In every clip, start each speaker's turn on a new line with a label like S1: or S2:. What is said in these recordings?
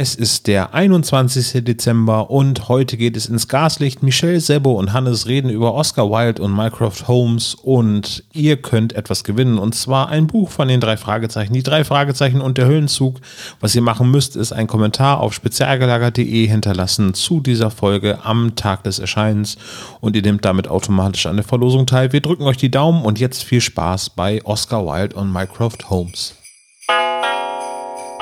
S1: Es ist der 21. Dezember und heute geht es ins Gaslicht. Michelle Sebo und Hannes reden über Oscar Wilde und Mycroft Holmes und ihr könnt etwas gewinnen und zwar ein Buch von den drei Fragezeichen. Die drei Fragezeichen und der Höllenzug. Was ihr machen müsst, ist einen Kommentar auf spezialgelagert.de hinterlassen zu dieser Folge am Tag des Erscheinens und ihr nehmt damit automatisch an der Verlosung teil. Wir drücken euch die Daumen und jetzt viel Spaß bei Oscar Wilde und Mycroft Holmes.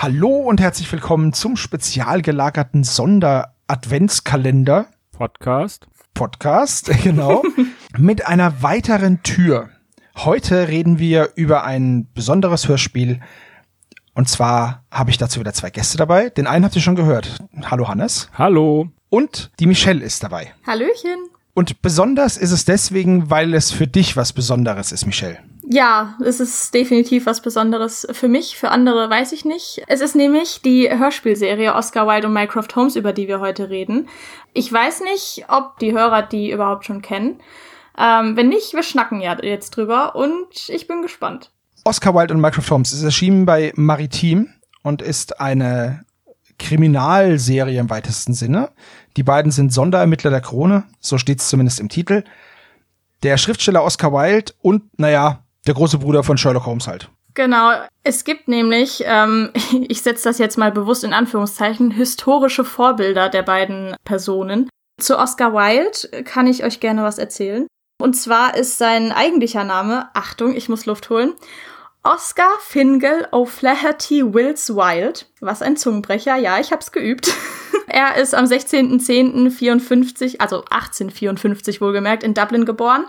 S2: Hallo und herzlich willkommen zum spezial gelagerten Sonder-Adventskalender.
S3: Podcast.
S2: Podcast, genau. mit einer weiteren Tür. Heute reden wir über ein besonderes Hörspiel. Und zwar habe ich dazu wieder zwei Gäste dabei. Den einen habt ihr schon gehört. Hallo Hannes.
S3: Hallo.
S2: Und die Michelle ist dabei.
S4: Hallöchen.
S2: Und besonders ist es deswegen, weil es für dich was Besonderes ist, Michelle.
S4: Ja, es ist definitiv was Besonderes für mich, für andere weiß ich nicht. Es ist nämlich die Hörspielserie Oscar Wilde und Mycroft Holmes, über die wir heute reden. Ich weiß nicht, ob die Hörer die überhaupt schon kennen. Ähm, wenn nicht, wir schnacken ja jetzt drüber und ich bin gespannt.
S2: Oscar Wilde und Mycroft Holmes ist erschienen bei Maritim und ist eine Kriminalserie im weitesten Sinne. Die beiden sind Sonderermittler der Krone, so steht es zumindest im Titel. Der Schriftsteller Oscar Wilde und, naja, der große Bruder von Sherlock Holmes halt.
S4: Genau, es gibt nämlich, ähm, ich setze das jetzt mal bewusst in Anführungszeichen, historische Vorbilder der beiden Personen. Zu Oscar Wilde kann ich euch gerne was erzählen. Und zwar ist sein eigentlicher Name, Achtung, ich muss Luft holen, Oscar Fingal O'Flaherty Wills Wilde. Was ein Zungenbrecher, ja, ich hab's geübt. er ist am 16.10.54, also 1854 wohlgemerkt, in Dublin geboren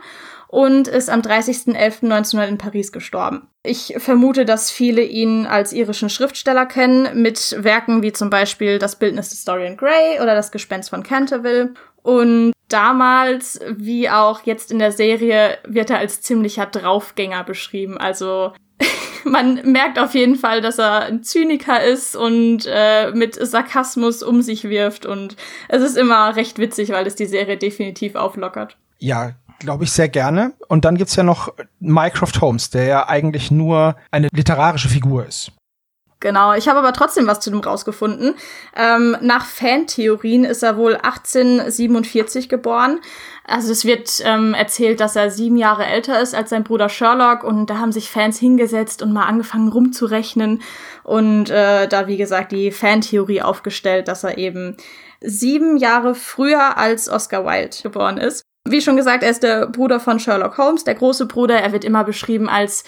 S4: und ist am 30.11.1900 in Paris gestorben. Ich vermute, dass viele ihn als irischen Schriftsteller kennen, mit Werken wie zum Beispiel Das Bildnis des Dorian Gray oder Das Gespenst von Canterville. Und damals, wie auch jetzt in der Serie, wird er als ziemlicher Draufgänger beschrieben. Also man merkt auf jeden Fall, dass er ein Zyniker ist und äh, mit Sarkasmus um sich wirft. Und es ist immer recht witzig, weil es die Serie definitiv auflockert.
S2: Ja, glaube ich, sehr gerne. Und dann gibt's ja noch Mycroft Holmes, der ja eigentlich nur eine literarische Figur ist.
S4: Genau, ich habe aber trotzdem was zu dem rausgefunden. Ähm, nach Fantheorien ist er wohl 1847 geboren. Also es wird ähm, erzählt, dass er sieben Jahre älter ist als sein Bruder Sherlock und da haben sich Fans hingesetzt und mal angefangen rumzurechnen und äh, da wie gesagt die Fantheorie aufgestellt, dass er eben sieben Jahre früher als Oscar Wilde geboren ist. Wie schon gesagt, er ist der Bruder von Sherlock Holmes, der große Bruder. Er wird immer beschrieben als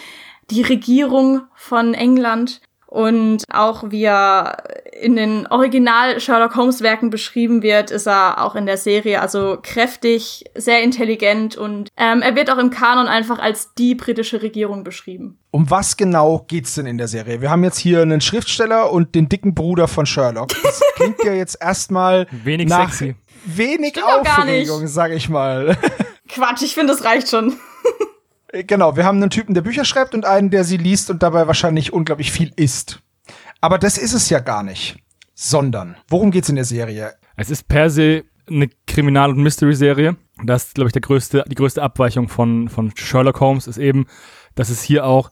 S4: die Regierung von England. Und auch wie er in den Original Sherlock Holmes Werken beschrieben wird, ist er auch in der Serie also kräftig, sehr intelligent und ähm, er wird auch im Kanon einfach als die britische Regierung beschrieben.
S2: Um was genau geht's denn in der Serie? Wir haben jetzt hier einen Schriftsteller und den dicken Bruder von Sherlock. Das klingt ja jetzt erstmal
S3: wenig
S2: nach
S3: sexy.
S2: Wenig
S4: Stimmt
S2: Aufregung, sag ich mal.
S4: Quatsch, ich finde, das reicht schon.
S2: Genau, wir haben einen Typen, der Bücher schreibt und einen, der sie liest und dabei wahrscheinlich unglaublich viel isst. Aber das ist es ja gar nicht. Sondern, worum geht's in der Serie?
S3: Es ist per se eine Kriminal- und Mystery-Serie. Das ist, glaube ich, der größte, die größte Abweichung von, von Sherlock Holmes ist eben, dass es hier auch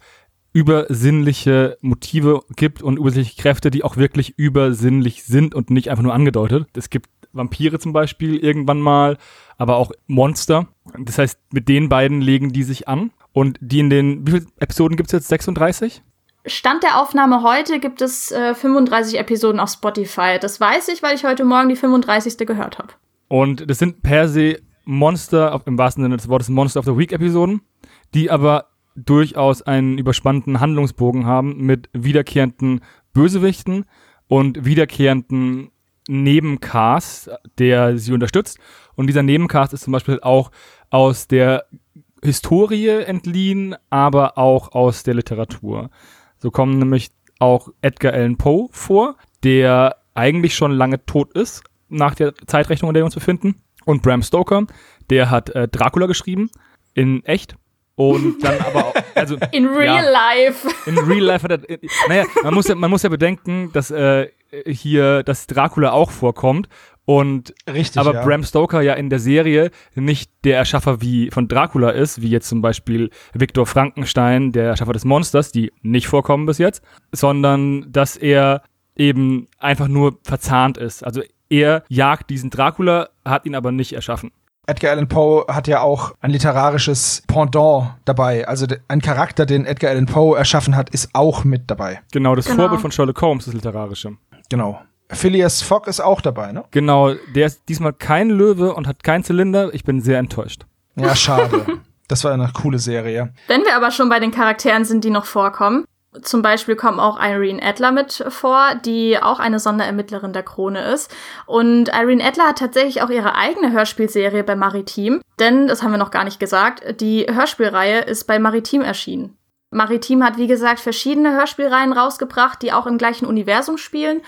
S3: übersinnliche Motive gibt und übersinnliche Kräfte, die auch wirklich übersinnlich sind und nicht einfach nur angedeutet. Es gibt Vampire zum Beispiel irgendwann mal, aber auch Monster. Das heißt, mit den beiden legen die sich an. Und die in den, wie viele Episoden gibt es jetzt? 36?
S4: Stand der Aufnahme heute gibt es äh, 35 Episoden auf Spotify. Das weiß ich, weil ich heute Morgen die 35. gehört habe.
S3: Und das sind per se Monster, im wahrsten Sinne des Wortes Monster of the Week Episoden, die aber durchaus einen überspannten Handlungsbogen haben mit wiederkehrenden Bösewichten und wiederkehrenden Nebencast, der sie unterstützt. Und dieser Nebencast ist zum Beispiel auch aus der Historie entliehen, aber auch aus der Literatur. So kommen nämlich auch Edgar Allan Poe vor, der eigentlich schon lange tot ist, nach der Zeitrechnung, in der wir uns befinden. Und Bram Stoker, der hat äh, Dracula geschrieben, in echt. Und dann aber auch, also.
S4: In real
S3: ja,
S4: life.
S3: In real life hat er, naja, man muss ja, man muss ja bedenken, dass äh, hier, dass Dracula auch vorkommt. Und
S2: Richtig.
S3: aber
S2: ja.
S3: Bram Stoker ja in der Serie nicht der Erschaffer wie von Dracula ist, wie jetzt zum Beispiel Viktor Frankenstein, der Erschaffer des Monsters, die nicht vorkommen bis jetzt, sondern dass er eben einfach nur verzahnt ist. Also er jagt diesen Dracula, hat ihn aber nicht erschaffen.
S2: Edgar Allan Poe hat ja auch ein literarisches Pendant dabei. Also ein Charakter, den Edgar Allan Poe erschaffen hat, ist auch mit dabei.
S3: Genau, das
S4: Genau.
S3: Vorbild von Sherlock Holmes, das literarische.
S2: Genau. Phileas Fogg ist auch dabei, ne?
S3: Genau, der ist diesmal kein Löwe und hat keinen Zylinder. Ich bin sehr enttäuscht.
S2: Ja, schade. das war eine coole Serie.
S4: Wenn wir aber schon bei den Charakteren sind, die noch vorkommen, zum Beispiel kommt auch Irene Adler mit vor, die auch eine Sonderermittlerin der Krone ist. Und Irene Adler hat tatsächlich auch ihre eigene Hörspielserie bei Maritim, denn, das haben wir noch gar nicht gesagt, die Hörspielreihe ist bei Maritim erschienen. Maritim hat, wie gesagt, verschiedene Hörspielreihen rausgebracht, die auch im gleichen Universum spielen.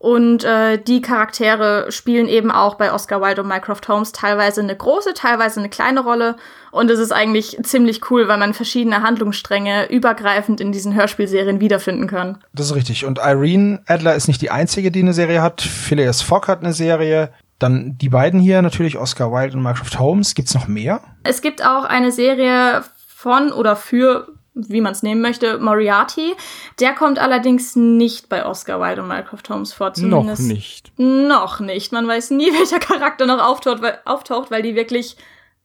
S4: Und äh, die Charaktere spielen eben auch bei Oscar Wilde und Mycroft Holmes teilweise eine große, teilweise eine kleine Rolle. Und es ist eigentlich ziemlich cool, weil man verschiedene Handlungsstränge übergreifend in diesen Hörspielserien wiederfinden kann.
S2: Das ist richtig. Und Irene Adler ist nicht die einzige, die eine Serie hat. Phileas Fogg hat eine Serie. Dann die beiden hier, natürlich Oscar Wilde und Mycroft Holmes. Gibt's noch mehr?
S4: Es gibt auch eine Serie von oder für, wie man es nehmen möchte, Moriarty. Der kommt allerdings nicht bei Oscar Wilde und Mycroft Holmes vor.
S3: Noch
S4: Zumindest
S3: nicht.
S4: Noch nicht. Man weiß nie, welcher Charakter noch auftaucht, weil, auftaucht, weil die wirklich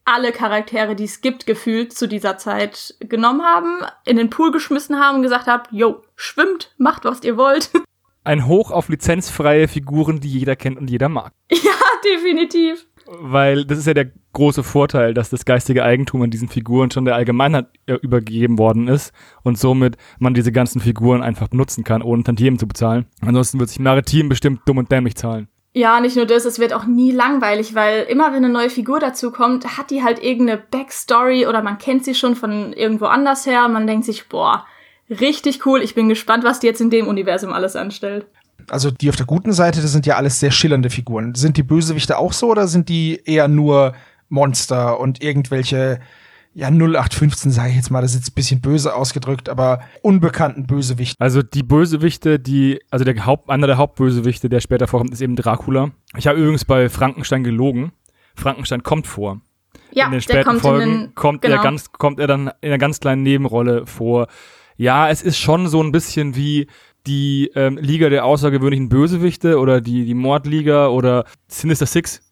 S4: alle Charaktere, die es gibt, gefühlt zu dieser Zeit genommen haben, in den Pool geschmissen haben und gesagt haben, yo, schwimmt, macht, was ihr wollt.
S3: Ein Hoch auf lizenzfreie Figuren, die jeder kennt und jeder mag.
S4: ja, definitiv.
S3: Weil das ist ja der große Vorteil, dass das geistige Eigentum an diesen Figuren schon der Allgemeinheit äh, übergeben worden ist und somit man diese ganzen Figuren einfach benutzen kann, ohne Tantiemen zu bezahlen. Ansonsten wird sich Maritim bestimmt dumm und dämlich zahlen.
S4: Ja, nicht nur das, es wird auch nie langweilig, weil immer wenn eine neue Figur dazukommt, hat die halt irgendeine Backstory oder man kennt sie schon von irgendwo anders her und man denkt sich, boah, richtig cool, ich bin gespannt, was die jetzt in dem Universum alles anstellt.
S2: Also die auf der guten Seite, das sind ja alles sehr schillernde Figuren. Sind die Bösewichte auch so oder sind die eher nur Monster und irgendwelche, ja, 0815 sage ich jetzt mal, das ist jetzt ein bisschen böse ausgedrückt, aber unbekannten Bösewichte?
S3: Also die Bösewichte, die, also der Haupt, einer der Hauptbösewichte, der später vorkommt, ist eben Dracula. Ich habe übrigens bei Frankenstein gelogen. Frankenstein kommt vor.
S4: Ja,
S3: in den
S4: der
S3: späten
S4: kommt
S3: Folgen
S4: in den,
S3: kommt
S4: genau.
S3: er ganz, kommt er dann in einer ganz kleinen Nebenrolle vor. Ja, es ist schon so ein bisschen wie die ähm, Liga der außergewöhnlichen Bösewichte oder die, die Mordliga oder Sinister Six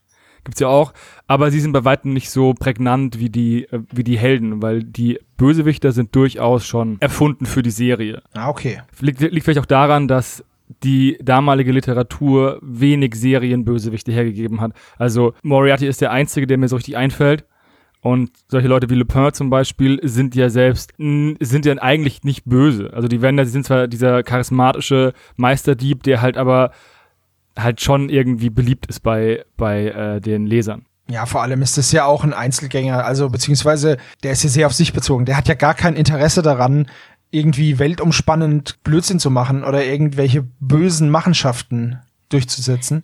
S3: gibt's ja auch, aber sie sind bei weitem nicht so prägnant wie die, äh, wie die Helden, weil die Bösewichter sind durchaus schon erfunden für die Serie.
S2: Ah, okay.
S3: Liegt, liegt vielleicht auch daran, dass die damalige Literatur wenig Serienbösewichte hergegeben hat. Also Moriarty ist der einzige, der mir so richtig einfällt. Und solche Leute wie Lupin zum Beispiel sind ja selbst, sind ja eigentlich nicht böse. Also die werden, die sind zwar dieser charismatische Meisterdieb, der halt aber halt schon irgendwie beliebt ist bei, bei äh, den Lesern.
S2: Ja, vor allem ist es ja auch ein Einzelgänger, also beziehungsweise der ist ja sehr auf sich bezogen. Der hat ja gar kein Interesse daran, irgendwie weltumspannend Blödsinn zu machen oder irgendwelche bösen Machenschaften durchzusetzen.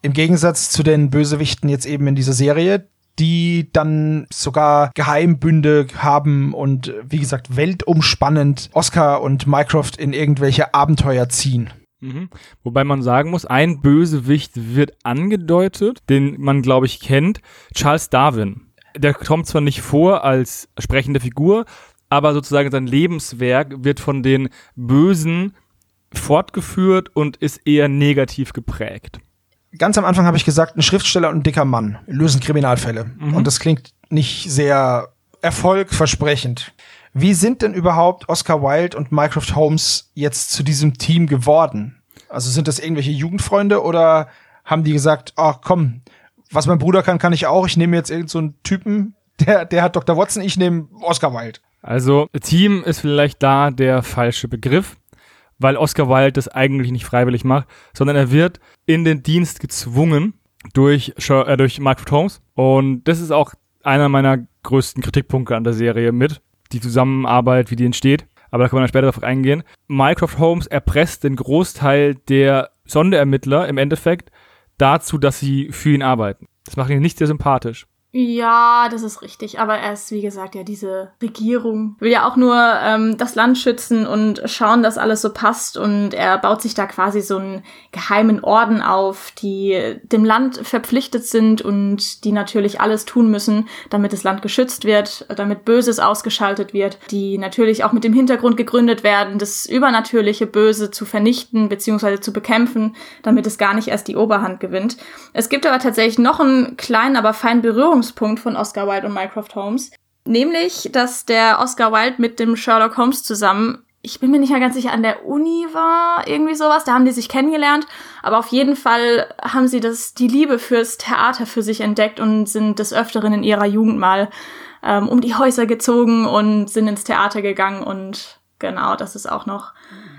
S2: Im Gegensatz zu den Bösewichten jetzt eben in dieser Serie, die dann sogar Geheimbünde haben und wie gesagt weltumspannend Oscar und Mycroft in irgendwelche Abenteuer ziehen.
S3: Mhm. Wobei man sagen muss, ein Bösewicht wird angedeutet, den man, glaube ich, kennt. Charles Darwin. Der kommt zwar nicht vor als sprechende Figur, aber sozusagen sein Lebenswerk wird von den Bösen fortgeführt und ist eher negativ geprägt.
S2: Ganz am Anfang habe ich gesagt, ein Schriftsteller und ein dicker Mann lösen Kriminalfälle. Und das klingt nicht sehr erfolgversprechend. Wie sind denn überhaupt Oscar Wilde und Mycroft Holmes jetzt zu diesem Team geworden? Also sind das irgendwelche Jugendfreunde oder haben die gesagt, ach komm, was mein Bruder kann, kann ich auch. Ich nehme jetzt irgendeinen so einen Typen, der, der hat Dr. Watson, ich nehme Oscar Wilde.
S3: Also Team ist vielleicht da der falsche Begriff, weil Oscar Wilde das eigentlich nicht freiwillig macht, sondern er wird in den Dienst gezwungen durch, äh, durch Mycroft Holmes. Und das ist auch einer meiner größten Kritikpunkte an der Serie mit, die Zusammenarbeit, wie die entsteht. aber da kann man dann später darauf eingehen. Mycroft Holmes erpresst den Großteil der Sonderermittler im Endeffekt dazu, dass sie für ihn arbeiten. Das macht ihn nicht sehr sympathisch.
S4: Ja, das ist richtig. Aber er ist, wie gesagt, ja diese Regierung. Will ja auch nur ähm, das Land schützen und schauen, dass alles so passt. Und er baut sich da quasi so einen geheimen Orden auf, die dem Land verpflichtet sind und die natürlich alles tun müssen, damit das Land geschützt wird, damit Böses ausgeschaltet wird, die natürlich auch mit dem Hintergrund gegründet werden, das übernatürliche Böse zu vernichten bzw. zu bekämpfen, damit es gar nicht erst die Oberhand gewinnt. Es gibt aber tatsächlich noch einen kleinen, aber feinen Berührung Berührungspunkt von Oscar Wilde und Mycroft Holmes. Nämlich, dass der Oscar Wilde mit dem Sherlock Holmes zusammen, ich bin mir nicht mehr ganz sicher, an der Uni war, irgendwie sowas, da haben die sich kennengelernt, aber auf jeden Fall haben sie das, die Liebe fürs Theater für sich entdeckt und sind des Öfteren in ihrer Jugend mal ähm, um die Häuser gezogen und sind ins Theater gegangen und genau, das ist auch noch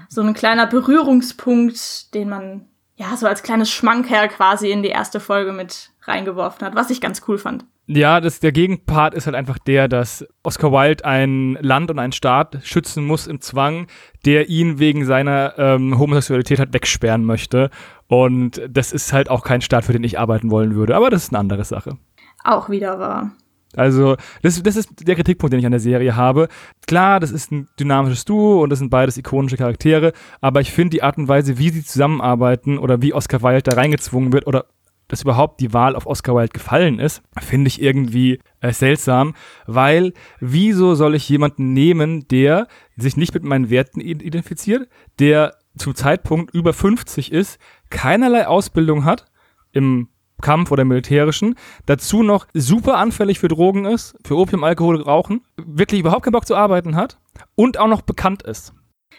S4: so ein kleiner Berührungspunkt, den man ja so als kleines Schmankerl quasi in die erste Folge mit reingeworfen hat, was ich ganz cool fand.
S3: Ja, das, der Gegenpart ist halt einfach der, dass Oscar Wilde ein Land und einen Staat schützen muss im Zwang, der ihn wegen seiner ähm, Homosexualität halt wegsperren möchte. Und das ist halt auch kein Staat, für den ich arbeiten wollen würde. Aber das ist eine andere Sache.
S4: Auch wieder wahr.
S3: Also, das, das ist der Kritikpunkt, den ich an der Serie habe. Klar, das ist ein dynamisches Duo und das sind beides ikonische Charaktere, aber ich finde die Art und Weise, wie sie zusammenarbeiten oder wie Oscar Wilde da reingezwungen wird oder dass überhaupt die Wahl auf Oscar Wilde gefallen ist, finde ich irgendwie äh, seltsam, weil wieso soll ich jemanden nehmen, der sich nicht mit meinen Werten identifiziert, der zum Zeitpunkt über 50 ist, keinerlei Ausbildung hat im Kampf oder militärischen, dazu noch super anfällig für Drogen ist, für Opium, Alkohol, Rauchen, wirklich überhaupt keinen Bock zu arbeiten hat und auch noch bekannt ist.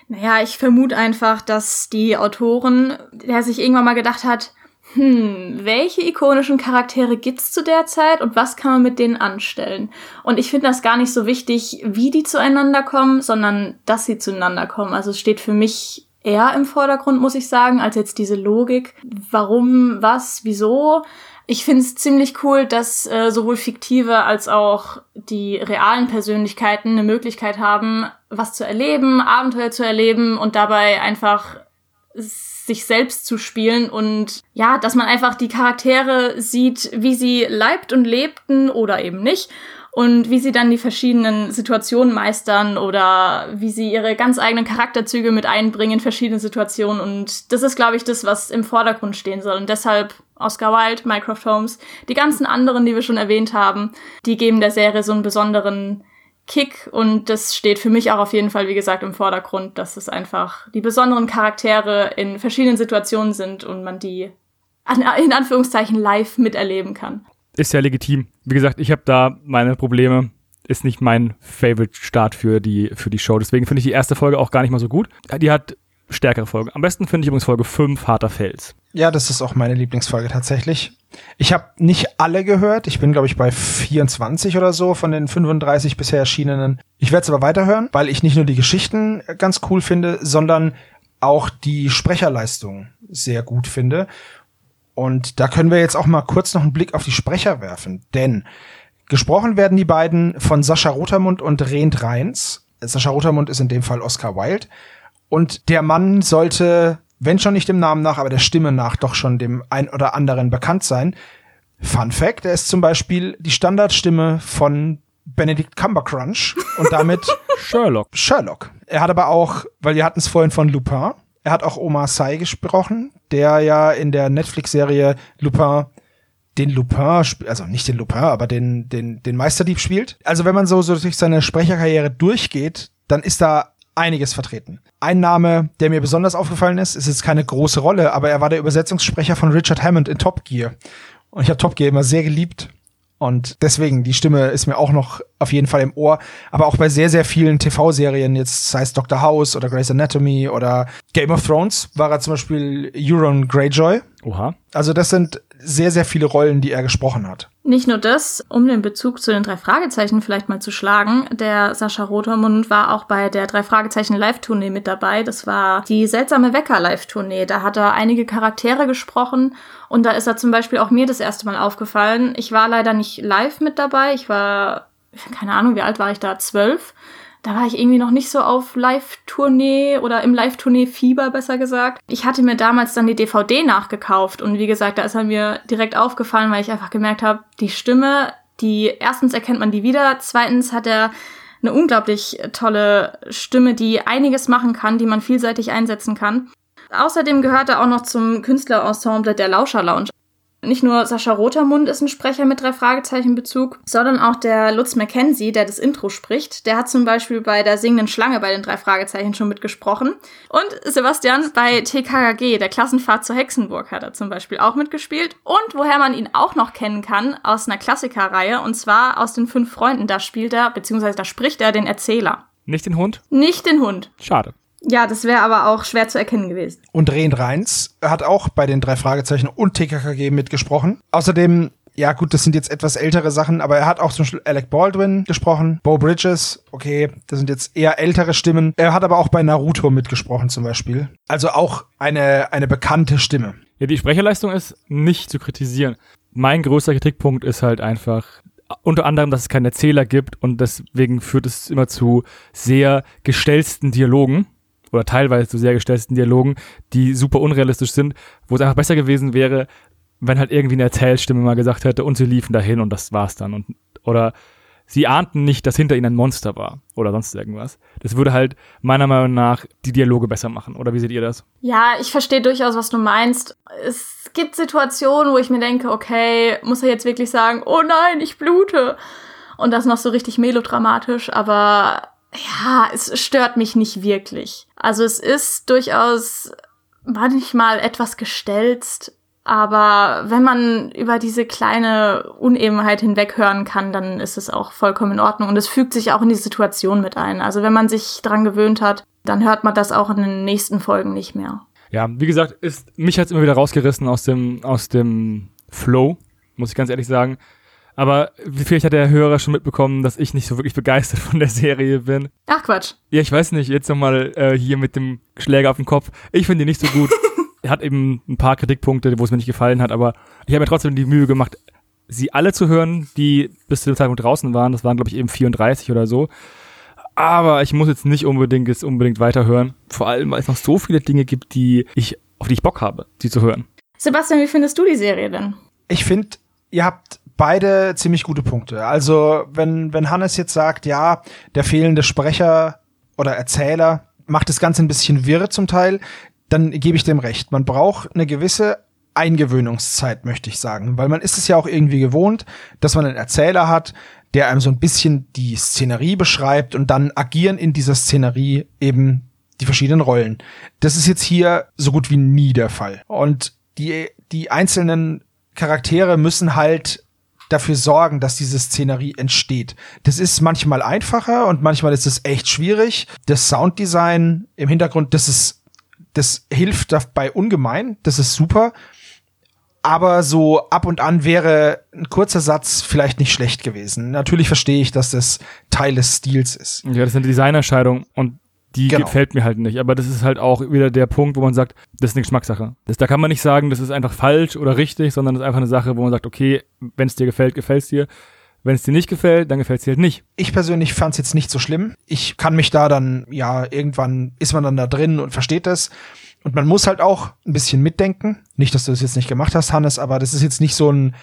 S4: Naja, ich vermute einfach, dass die Autoren, der sich irgendwann mal gedacht hat, hm, welche ikonischen Charaktere gibt's zu der Zeit und was kann man mit denen anstellen? Und ich finde das gar nicht so wichtig, wie die zueinander kommen, sondern dass sie zueinander kommen. Also es steht für mich eher im Vordergrund, muss ich sagen, als jetzt diese Logik. Warum, was, wieso? Ich finde es ziemlich cool, dass äh, sowohl fiktive als auch die realen Persönlichkeiten eine Möglichkeit haben, was zu erleben, Abenteuer zu erleben und dabei einfach sich selbst zu spielen und ja, dass man einfach die Charaktere sieht, wie sie leibt und lebten oder eben nicht und wie sie dann die verschiedenen Situationen meistern oder wie sie ihre ganz eigenen Charakterzüge mit einbringen in verschiedene Situationen und das ist, glaube ich, das, was im Vordergrund stehen soll und deshalb Oscar Wilde, Mycroft Holmes, die ganzen anderen, die wir schon erwähnt haben, die geben der Serie so einen besonderen Kick und das steht für mich auch auf jeden Fall, wie gesagt, im Vordergrund, dass es einfach die besonderen Charaktere in verschiedenen Situationen sind und man die in Anführungszeichen live miterleben kann.
S3: Ist ja legitim. Wie gesagt, ich habe da meine Probleme. Ist nicht mein Favorite-Start für die, für die Show. Deswegen finde ich die erste Folge auch gar nicht mal so gut. Die hat stärkere Folgen. Am besten finde ich übrigens Folge 5, Harter Fels.
S2: Ja, das ist auch meine Lieblingsfolge tatsächlich. Ich habe nicht alle gehört. Ich bin, glaube ich, bei 24 oder so von den 35 bisher erschienenen. Ich werde es aber weiterhören, weil ich nicht nur die Geschichten ganz cool finde, sondern auch die Sprecherleistung sehr gut finde. Und da können wir jetzt auch mal kurz noch einen Blick auf die Sprecher werfen, denn gesprochen werden die beiden von Sascha Rotermund und Rent Reins. Sascha Rotermund ist in dem Fall Oscar Wilde. Und der Mann sollte wenn schon nicht dem Namen nach, aber der Stimme nach doch schon dem ein oder anderen bekannt sein. Fun Fact, er ist zum Beispiel die Standardstimme von Benedict Cumbercrunch und damit
S3: Sherlock.
S2: Sherlock. Er hat aber auch, weil wir hatten es vorhin von Lupin, er hat auch Omar Sy gesprochen, der ja in der Netflix-Serie Lupin den Lupin, also nicht den Lupin, aber den, den, den Meisterdieb spielt. Also wenn man so, so durch seine Sprecherkarriere durchgeht, dann ist da einiges vertreten. Ein Name, der mir besonders aufgefallen ist, ist jetzt keine große Rolle, aber er war der Übersetzungssprecher von Richard Hammond in Top Gear. Und ich habe Top Gear immer sehr geliebt. Und deswegen, die Stimme ist mir auch noch auf jeden Fall im Ohr. Aber auch bei sehr, sehr vielen TV-Serien, jetzt sei es Dr. House oder Grey's Anatomy oder Game of Thrones, war er zum Beispiel Euron Greyjoy.
S3: Oha.
S2: Also das sind sehr, sehr viele Rollen, die er gesprochen hat.
S4: Nicht nur das, um den Bezug zu den drei Fragezeichen vielleicht mal zu schlagen. Der Sascha Rotermund war auch bei der drei Fragezeichen Live-Tournee mit dabei. Das war die seltsame Wecker Live-Tournee. Da hat er einige Charaktere gesprochen und da ist er zum Beispiel auch mir das erste Mal aufgefallen. Ich war leider nicht live mit dabei. Ich war, keine Ahnung, wie alt war ich da? Zwölf. Da war ich irgendwie noch nicht so auf Live-Tournee oder im Live-Tournee-Fieber, besser gesagt. Ich hatte mir damals dann die DVD nachgekauft und wie gesagt, da ist er mir direkt aufgefallen, weil ich einfach gemerkt habe, die Stimme, die erstens erkennt man die wieder, zweitens hat er eine unglaublich tolle Stimme, die einiges machen kann, die man vielseitig einsetzen kann. Außerdem gehört er auch noch zum Künstlerensemble der Lauscher Lounge. Nicht nur Sascha Rotermund ist ein Sprecher mit drei Fragezeichen Bezug, sondern auch der Lutz McKenzie, der das Intro spricht. Der hat zum Beispiel bei der singenden Schlange bei den drei Fragezeichen schon mitgesprochen. Und Sebastian bei TKKG, der Klassenfahrt zur Hexenburg, hat er zum Beispiel auch mitgespielt. Und woher man ihn auch noch kennen kann, aus einer Klassikerreihe, und zwar aus den fünf Freunden. Da spielt er, beziehungsweise da spricht er den Erzähler.
S3: Nicht den Hund?
S4: Nicht den Hund.
S3: Schade.
S4: Ja, das wäre aber auch schwer zu erkennen gewesen.
S2: Und Rehn Reins hat auch bei den drei Fragezeichen und TKKG mitgesprochen. Außerdem, ja gut, das sind jetzt etwas ältere Sachen, aber er hat auch zum Beispiel Alec Baldwin gesprochen, Bo Bridges, okay, das sind jetzt eher ältere Stimmen. Er hat aber auch bei Naruto mitgesprochen zum Beispiel. Also auch eine, eine bekannte Stimme.
S3: Ja, die Sprecherleistung ist nicht zu kritisieren. Mein größter Kritikpunkt ist halt einfach, unter anderem, dass es keinen Erzähler gibt und deswegen führt es immer zu sehr gestellsten Dialogen oder teilweise zu sehr gestellten Dialogen, die super unrealistisch sind, wo es einfach besser gewesen wäre, wenn halt irgendwie eine Erzählstimme mal gesagt hätte und sie liefen dahin und das war's dann und oder sie ahnten nicht, dass hinter ihnen ein Monster war oder sonst irgendwas. Das würde halt meiner Meinung nach die Dialoge besser machen. Oder wie seht ihr das?
S4: Ja, ich verstehe durchaus, was du meinst. Es gibt Situationen, wo ich mir denke, okay, muss er jetzt wirklich sagen, oh nein, ich blute. Und das noch so richtig melodramatisch, aber ja, es stört mich nicht wirklich. Also es ist durchaus manchmal etwas gestelzt, aber wenn man über diese kleine Unebenheit hinweg hören kann, dann ist es auch vollkommen in Ordnung und es fügt sich auch in die Situation mit ein. Also wenn man sich dran gewöhnt hat, dann hört man das auch in den nächsten Folgen nicht mehr.
S3: Ja, wie gesagt, ist, mich hat's immer wieder rausgerissen aus dem, aus dem Flow, muss ich ganz ehrlich sagen. Aber vielleicht hat der Hörer schon mitbekommen, dass ich nicht so wirklich begeistert von der Serie bin.
S4: Ach Quatsch.
S3: Ja, ich weiß nicht, jetzt nochmal äh, hier mit dem Schläger auf den Kopf. Ich finde die nicht so gut. er hat eben ein paar Kritikpunkte, wo es mir nicht gefallen hat, aber ich habe mir trotzdem die Mühe gemacht, sie alle zu hören, die bis zu dem Zeitpunkt draußen waren. Das waren, glaube ich, eben 34 oder so. Aber ich muss jetzt nicht unbedingt jetzt unbedingt weiterhören. Vor allem, weil es noch so viele Dinge gibt, die ich, auf die ich Bock habe, die zu hören.
S4: Sebastian, wie findest du die Serie denn?
S2: Ich finde, ihr habt beide ziemlich gute Punkte. Also, wenn, wenn Hannes jetzt sagt, ja, der fehlende Sprecher oder Erzähler macht das Ganze ein bisschen wirr zum Teil, dann gebe ich dem recht. Man braucht eine gewisse Eingewöhnungszeit, möchte ich sagen, weil man ist es ja auch irgendwie gewohnt, dass man einen Erzähler hat, der einem so ein bisschen die Szenerie beschreibt und dann agieren in dieser Szenerie eben die verschiedenen Rollen. Das ist jetzt hier so gut wie nie der Fall. Und die, die einzelnen Charaktere müssen halt dafür sorgen, dass diese Szenerie entsteht. Das ist manchmal einfacher und manchmal ist es echt schwierig. Das Sounddesign im Hintergrund, das ist, das hilft dabei ungemein. Das ist super. Aber so ab und an wäre ein kurzer Satz vielleicht nicht schlecht gewesen. Natürlich verstehe ich, dass das Teil des Stils ist.
S3: Ja, das ist eine Designerscheidung und die genau. gefällt mir halt nicht. Aber das ist halt auch wieder der Punkt, wo man sagt, das ist eine Geschmackssache. Das, da kann man nicht sagen, das ist einfach falsch oder richtig, sondern das ist einfach eine Sache, wo man sagt, okay, wenn es dir gefällt, gefällt es dir. Wenn es dir nicht gefällt, dann gefällt es dir halt nicht.
S2: Ich persönlich fand es jetzt nicht so schlimm. Ich kann mich da dann, ja, irgendwann ist man dann da drin und versteht das. Und man muss halt auch ein bisschen mitdenken. Nicht, dass du das jetzt nicht gemacht hast, Hannes, aber das ist jetzt nicht so ein,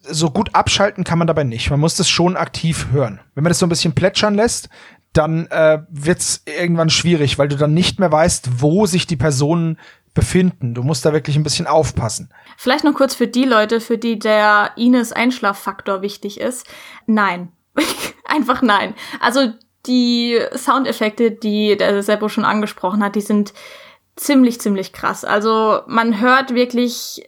S2: so gut abschalten kann man dabei nicht. Man muss das schon aktiv hören. Wenn man das so ein bisschen plätschern lässt, dann äh, wird's irgendwann schwierig, weil du dann nicht mehr weißt, wo sich die Personen befinden. Du musst da wirklich ein bisschen aufpassen.
S4: Vielleicht noch kurz für die Leute, für die der Ines Einschlaffaktor wichtig ist. Nein. Einfach nein. Also die Soundeffekte, die der Seppo schon angesprochen hat, die sind ziemlich, ziemlich krass. Also man hört wirklich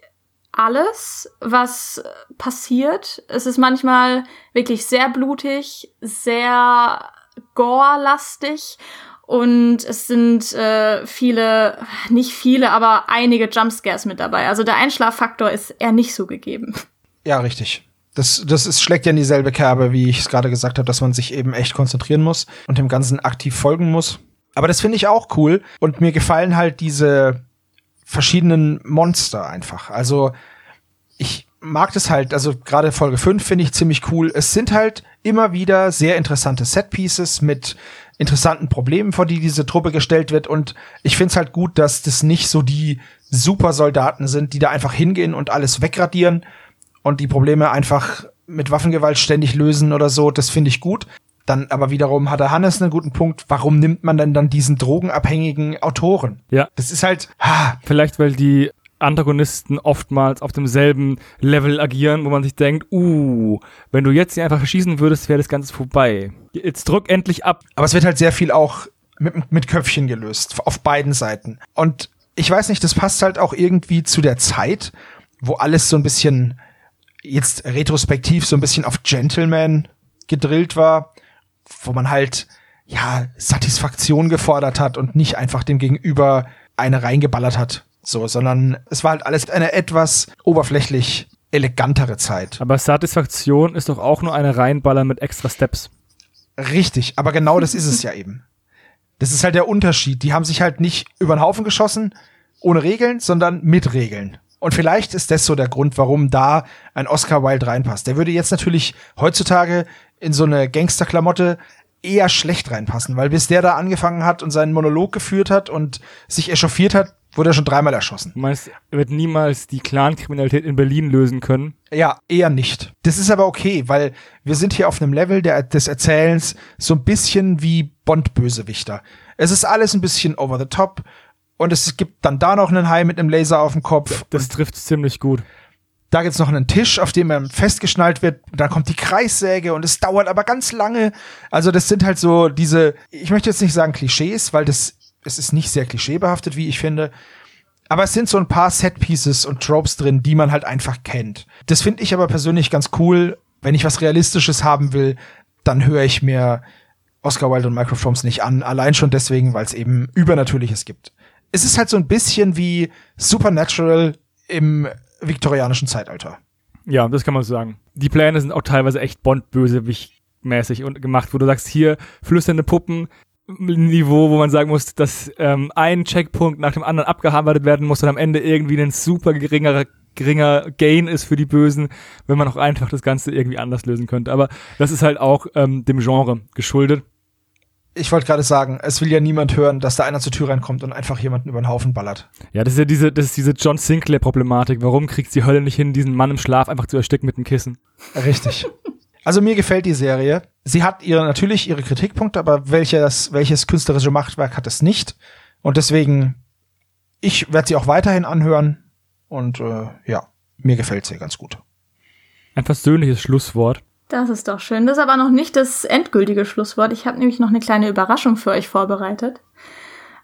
S4: alles, was passiert. Es ist manchmal wirklich sehr blutig, sehr gore-lastig und es sind äh, viele, nicht viele, aber einige Jumpscares mit dabei. Also der Einschlaffaktor ist eher nicht so gegeben.
S2: Ja, richtig. Das, das ist, schlägt ja in dieselbe Kerbe, wie ich es gerade gesagt habe, dass man sich eben echt konzentrieren muss und dem Ganzen aktiv folgen muss. Aber das finde ich auch cool. Und mir gefallen halt diese verschiedenen Monster einfach. Also ich mag das halt, also gerade Folge 5 finde ich ziemlich cool. Es sind halt immer wieder sehr interessante Setpieces mit interessanten Problemen, vor die diese Truppe gestellt wird. Und ich find's halt gut, dass das nicht so die Supersoldaten sind, die da einfach hingehen und alles wegradieren und die Probleme einfach mit Waffengewalt ständig lösen oder so. Das finde ich gut. Dann aber wiederum hat der Hannes einen guten Punkt. Warum nimmt man denn dann diesen drogenabhängigen Autoren?
S3: Ja.
S2: Das ist halt, ah,
S3: Vielleicht, weil die Antagonisten oftmals auf demselben Level agieren, wo man sich denkt, uh, wenn du jetzt hier einfach verschießen würdest, wäre das Ganze vorbei. Jetzt drück endlich ab.
S2: Aber es wird halt sehr viel auch mit, mit Köpfchen gelöst, auf beiden Seiten. Und ich weiß nicht, das passt halt auch irgendwie zu der Zeit, wo alles so ein bisschen jetzt retrospektiv so ein bisschen auf Gentleman gedrillt war, wo man halt ja Satisfaktion gefordert hat und nicht einfach dem Gegenüber eine reingeballert hat, so, sondern es war halt alles eine etwas oberflächlich elegantere Zeit.
S3: Aber Satisfaktion ist doch auch nur eine Reinballer mit extra Steps.
S2: Richtig, aber genau das ist es ja eben. Das ist halt der Unterschied. Die haben sich halt nicht über den Haufen geschossen, ohne Regeln, sondern mit Regeln. Und vielleicht ist das so der Grund, warum da ein Oscar Wilde reinpasst. Der würde jetzt natürlich heutzutage in so eine Gangsterklamotte eher schlecht reinpassen, weil bis der da angefangen hat und seinen Monolog geführt hat und sich echauffiert hat, wurde er schon dreimal erschossen.
S3: Du meinst, er wird niemals die Clankriminalität in Berlin lösen können?
S2: Ja, eher nicht. Das ist aber okay, weil wir sind hier auf einem Level der, des Erzählens so ein bisschen wie Bond-Bösewichter. Es ist alles ein bisschen over the top und es gibt dann da noch einen Hai mit einem Laser auf dem Kopf.
S3: Das trifft ziemlich gut.
S2: Da gibt's noch einen Tisch, auf dem er festgeschnallt wird. Dann kommt die Kreissäge und es dauert aber ganz lange. Also das sind halt so diese, ich möchte jetzt nicht sagen Klischees, weil das, es ist nicht sehr klischeebehaftet, wie ich finde. Aber es sind so ein paar Set-Pieces und Tropes drin, die man halt einfach kennt. Das finde ich aber persönlich ganz cool. Wenn ich was Realistisches haben will, dann höre ich mir Oscar Wilde und Mycroft Holmes nicht an. Allein schon deswegen, weil es eben Übernatürliches gibt. Es ist halt so ein bisschen wie Supernatural im viktorianischen Zeitalter.
S3: Ja, das kann man so sagen. Die Pläne sind auch teilweise echt Bond-Bösewicht-mäßig gemacht, wo du sagst, hier flüsternde Puppen, Niveau, wo man sagen muss, dass ähm, ein Checkpunkt nach dem anderen abgearbeitet werden muss und am Ende irgendwie ein super geringerer geringer Gain ist für die Bösen, wenn man auch einfach das Ganze irgendwie anders lösen könnte. Aber das ist halt auch ähm, dem Genre geschuldet.
S2: Ich wollte gerade sagen, es will ja niemand hören, dass da einer zur Tür reinkommt und einfach jemanden über den Haufen ballert.
S3: Ja, das ist ja diese, das ist diese John Sinclair-Problematik. Warum kriegt die Hölle nicht hin, diesen Mann im Schlaf einfach zu ersticken mit dem Kissen?
S2: Richtig. Also mir gefällt die Serie. Sie hat ihre natürlich ihre Kritikpunkte, aber welches, welches künstlerische Machtwerk hat es nicht? Und deswegen, ich werde sie auch weiterhin anhören. Und äh, ja, mir gefällt sie ganz gut.
S3: Ein persönliches Schlusswort.
S4: Das ist doch schön. Das ist aber noch nicht das endgültige Schlusswort. Ich habe nämlich noch eine kleine Überraschung für euch vorbereitet.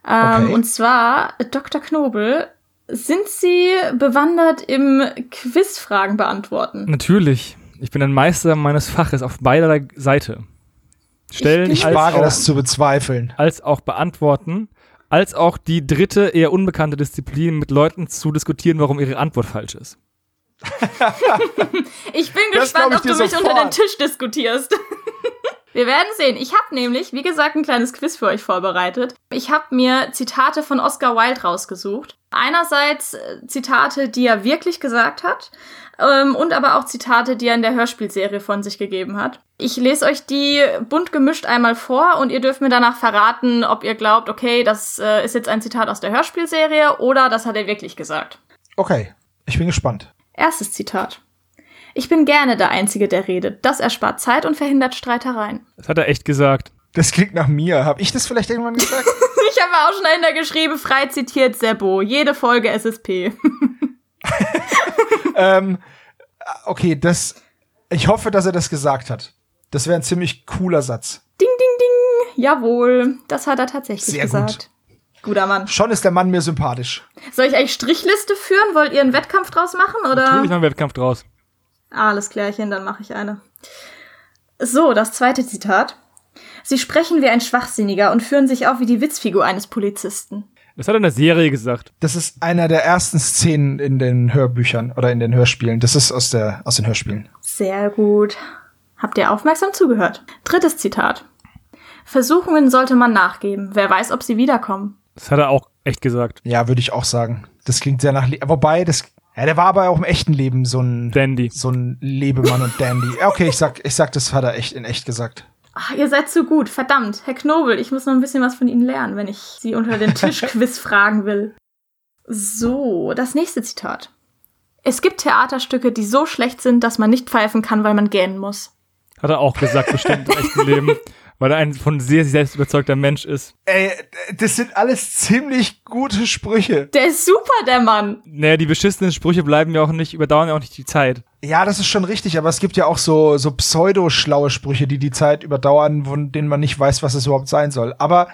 S4: Ähm,
S2: Okay.
S4: Und zwar, Dr. Knobel, sind Sie bewandert im Quizfragen beantworten?
S3: Natürlich. Ich bin ein Meister meines Faches auf beider Seite. Stellen
S2: Ich
S3: als,
S2: wage
S3: auch,
S2: das zu bezweifeln.
S3: als auch beantworten, als auch die dritte, eher unbekannte Disziplin, mit Leuten zu diskutieren, warum ihre Antwort falsch ist.
S4: Ich bin
S2: Das
S4: gespannt,
S2: ich
S4: ob du mich
S2: sofort.
S4: unter den Tisch diskutierst. Wir werden sehen. Ich habe nämlich, wie gesagt, ein kleines Quiz für euch vorbereitet. Ich habe mir Zitate von Oscar Wilde rausgesucht. Einerseits äh, Zitate, die er wirklich gesagt hat, ähm, und aber auch Zitate, die er in der Hörspielserie von sich gegeben hat. Ich lese euch die bunt gemischt einmal vor und ihr dürft mir danach verraten, ob ihr glaubt, okay, das äh, ist jetzt ein Zitat aus der Hörspielserie oder das hat er wirklich gesagt.
S2: Okay, ich bin gespannt.
S4: Erstes Zitat. Ich bin gerne der Einzige, der redet. Das erspart Zeit und verhindert Streitereien.
S3: Das hat er echt gesagt.
S2: Das klingt nach mir. Hab ich das vielleicht irgendwann gesagt?
S4: Ich habe auch schon dahinter geschrieben, frei zitiert Seppo. Jede Folge SSP.
S2: ähm, okay, das. Ich hoffe, dass er das gesagt hat. Das wäre ein ziemlich cooler Satz.
S4: Ding, ding, ding. Jawohl, das hat er tatsächlich
S2: Sehr gut.
S4: gesagt. Guter Mann.
S2: Schon ist der Mann mir sympathisch.
S4: Soll ich eigentlich Strichliste führen? Wollt ihr einen Wettkampf draus machen? Oder?
S3: Natürlich noch ein Wettkampf draus.
S4: Alles klärchen, dann mache ich eine. So, das zweite Zitat. Sie sprechen wie ein Schwachsinniger und führen sich auf wie die Witzfigur eines Polizisten.
S3: Das hat er in der Serie gesagt.
S2: Das ist einer der ersten Szenen in den Hörbüchern oder in den Hörspielen. Das ist aus, der, aus den Hörspielen.
S4: Sehr gut. Habt ihr aufmerksam zugehört? Drittes Zitat. Versuchungen sollte man nachgeben. Wer weiß, ob sie wiederkommen.
S3: Das hat er auch echt gesagt.
S2: Ja, würde ich auch sagen. Das klingt sehr nach. Wobei, das. Ja, der war aber auch im echten Leben so ein,
S3: Dandy.
S2: so ein Lebemann und Dandy. Okay, ich sag, ich sag, das hat er echt in echt gesagt.
S4: Ach, ihr seid zu gut. Verdammt. Herr Knobel, ich muss noch ein bisschen was von Ihnen lernen, wenn ich Sie unter den Tischquiz fragen will. So, das nächste Zitat. Es gibt Theaterstücke, die so schlecht sind, dass man nicht pfeifen kann, weil man gähnen muss.
S3: Hat er auch gesagt, bestimmt im echten Leben. Weil er ein von sehr selbst überzeugter Mensch ist.
S2: Ey, das sind alles ziemlich gute Sprüche.
S4: Der ist super, der Mann.
S3: Naja, die beschissenen Sprüche bleiben ja auch nicht, überdauern ja auch nicht die Zeit.
S2: Ja, das ist schon richtig, aber es gibt ja auch so, so pseudo-schlaue Sprüche, die die Zeit überdauern, von denen man nicht weiß, was es überhaupt sein soll. Aber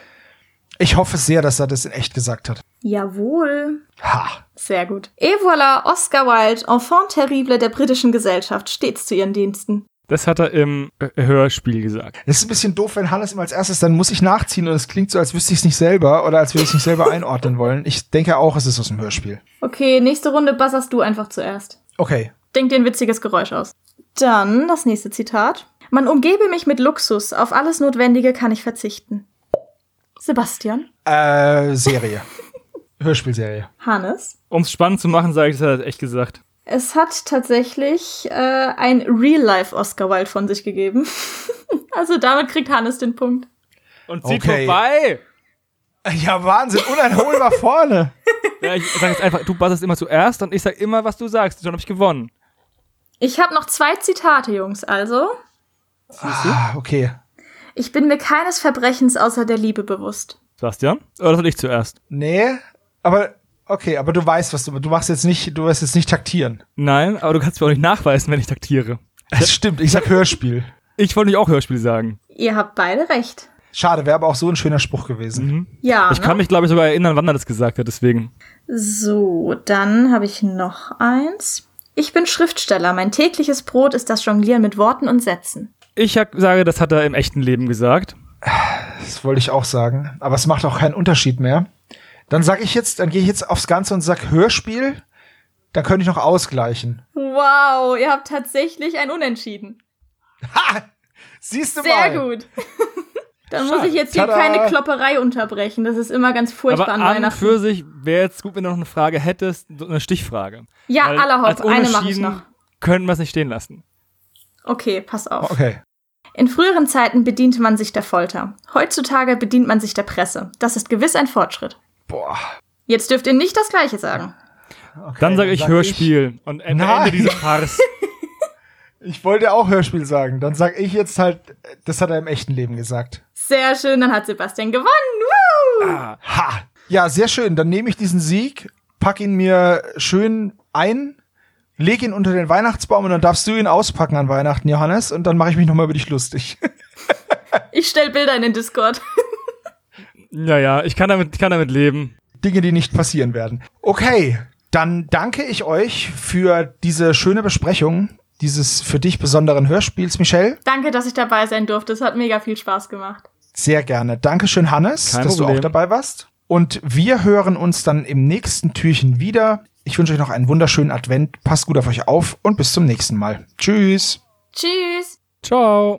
S2: ich hoffe sehr, dass er das in echt gesagt hat.
S4: Jawohl.
S2: Ha.
S4: Sehr gut. Et voilà, Oscar Wilde, Enfant terrible der britischen Gesellschaft, stets zu ihren Diensten.
S3: Das hat er im äh, Hörspiel gesagt.
S2: Es ist ein bisschen doof, wenn Hannes immer als erstes, dann muss ich nachziehen und es klingt so, als wüsste ich es nicht selber oder als würde ich es nicht selber einordnen wollen. Ich denke auch, es ist aus dem Hörspiel.
S4: Okay, nächste Runde basserst du einfach zuerst.
S2: Okay.
S4: Denk dir ein witziges Geräusch aus. Dann das nächste Zitat. Man umgebe mich mit Luxus, auf alles Notwendige kann ich verzichten. Sebastian,
S2: Äh, Serie. Hörspielserie.
S4: Hannes.
S3: Um es spannend zu machen, sage ich, das hat er echt gesagt.
S4: Es hat tatsächlich äh, ein Real-Life Oscar Wilde von sich gegeben. also damit kriegt Hannes den Punkt.
S3: Und zieht
S2: Okay.
S3: vorbei!
S2: Ja, Wahnsinn, uneinholbar vorne.
S3: Ja, ich sag jetzt einfach, du buzzerst immer zuerst und ich sag immer, was du sagst. Schon habe ich gewonnen.
S4: Ich habe noch zwei Zitate, Jungs. Also,
S2: Ah, okay.
S4: ich bin mir keines Verbrechens außer der Liebe bewusst.
S3: Sebastian? Oder soll ich zuerst?
S2: Nee, aber okay, aber du weißt, was du du machst jetzt nicht, du wirst jetzt nicht taktieren.
S3: Nein, aber du kannst mir auch nicht nachweisen, wenn ich taktiere.
S2: Das stimmt, ich sag Hörspiel.
S3: Ich wollte nicht auch Hörspiel sagen.
S4: Ihr habt beide recht.
S2: Schade, wäre aber auch so ein schöner Spruch gewesen.
S4: Ja.
S3: Ich
S4: ne?
S3: kann mich, glaube ich, sogar erinnern, wann er das gesagt hat, deswegen.
S4: So, dann habe ich noch eins. Ich bin Schriftsteller. Mein tägliches Brot ist das Jonglieren mit Worten und Sätzen.
S3: Ich hab, sage, das hat er im echten Leben gesagt.
S2: Das wollte ich auch sagen, aber es macht auch keinen Unterschied mehr. Dann sage ich jetzt, dann gehe ich jetzt aufs Ganze und sag Hörspiel. Dann könnte ich noch ausgleichen.
S4: Wow, ihr habt tatsächlich ein Unentschieden.
S2: Ha! Siehst du
S4: Sehr
S2: mal.
S4: gut. Dann muss ich jetzt hier
S2: Tada.
S4: keine Klopperei unterbrechen. Das ist immer ganz furchtbar
S3: Aber
S4: an
S3: an und
S4: Weihnachten.
S3: für sich wäre jetzt gut, wenn du noch eine Frage hättest, eine Stichfrage.
S4: Ja,
S3: Weil
S4: allerhopp.
S3: als
S4: Eine mache ich
S3: unentschieden
S4: noch.
S3: Können wir es nicht stehen lassen.
S4: Okay, pass auf.
S2: Okay.
S4: In früheren Zeiten bediente man sich der Folter. Heutzutage bedient man sich der Presse. Das ist gewiss ein Fortschritt.
S2: Boah.
S4: Jetzt dürft ihr nicht das Gleiche sagen.
S2: Okay,
S3: Dann sage ich Hörspiel und am
S2: Nein.
S3: Ende diese Farce.
S2: Ich, ich wollte auch Hörspiel sagen. Dann sag ich jetzt halt, das hat er im echten Leben gesagt.
S4: Sehr schön, dann hat Sebastian gewonnen. Woo!
S3: Ah,
S2: Ha! Ja, sehr schön. Dann nehme ich diesen Sieg, pack ihn mir schön ein, leg ihn unter den Weihnachtsbaum und dann darfst du ihn auspacken an Weihnachten, Johannes, und dann mache ich mich nochmal über dich lustig.
S4: Ich stell Bilder in den Discord.
S3: Ja, ja, ich kann damit, ich kann damit leben.
S2: Dinge, die nicht passieren werden. Okay, dann danke ich euch für diese schöne Besprechung dieses für dich besonderen Hörspiels, Michelle.
S4: Danke, dass ich dabei sein durfte. Es hat mega viel Spaß gemacht.
S2: Sehr gerne. Dankeschön, Hannes,
S3: Kein
S2: dass du
S3: Problem.
S2: auch dabei warst. Und wir hören uns dann im nächsten Türchen wieder. Ich wünsche euch noch einen wunderschönen Advent. Passt gut auf euch auf und bis zum nächsten Mal. Tschüss.
S4: Tschüss.
S3: Ciao.